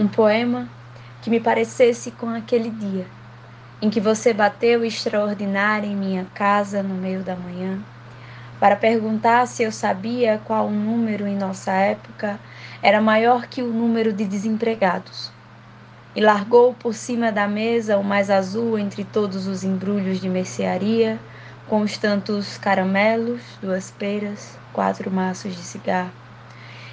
um poema que me parecesse com aquele dia em que você bateu extraordinária em minha casa no meio da manhã para perguntar se eu sabia qual o número em nossa época era maior que o número de desempregados. E largou por cima da mesa o mais azul entre todos os embrulhos de mercearia, com os tantos caramelos, duas peras, quatro maços de cigarro.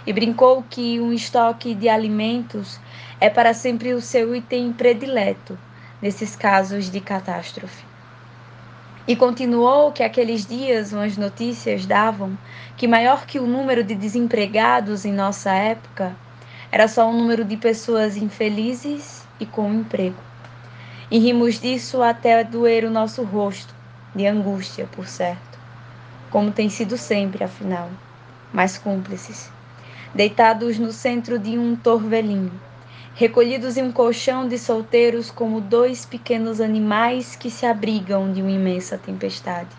E brincou que um estoque de alimentos é para sempre o seu item predileto nesses casos de catástrofe. E continuou que aqueles dias umas notícias davam que maior que o número de desempregados em nossa época era só o número de pessoas infelizes e com emprego. E rimos disso até doer o nosso rosto, de angústia, por certo, como tem sido sempre, afinal, mais cúmplices, deitados no centro de um torvelinho recolhidos em um colchão de solteiros como dois pequenos animais que se abrigam de uma imensa tempestade.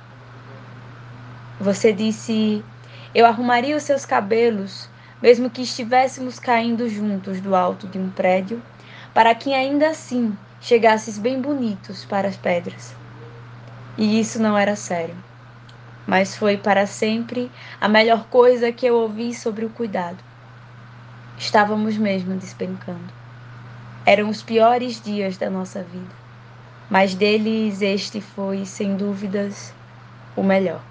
Você disse: Eu arrumaria os seus cabelos, mesmo que estivéssemos caindo juntos do alto de um prédio, para que ainda assim chegasses bem bonitos para as pedras. E isso não era sério, mas foi para sempre a melhor coisa que eu ouvi sobre o cuidado. Estávamos mesmo despencando. Eram os piores dias da nossa vida, mas deles este foi, sem dúvidas, o melhor.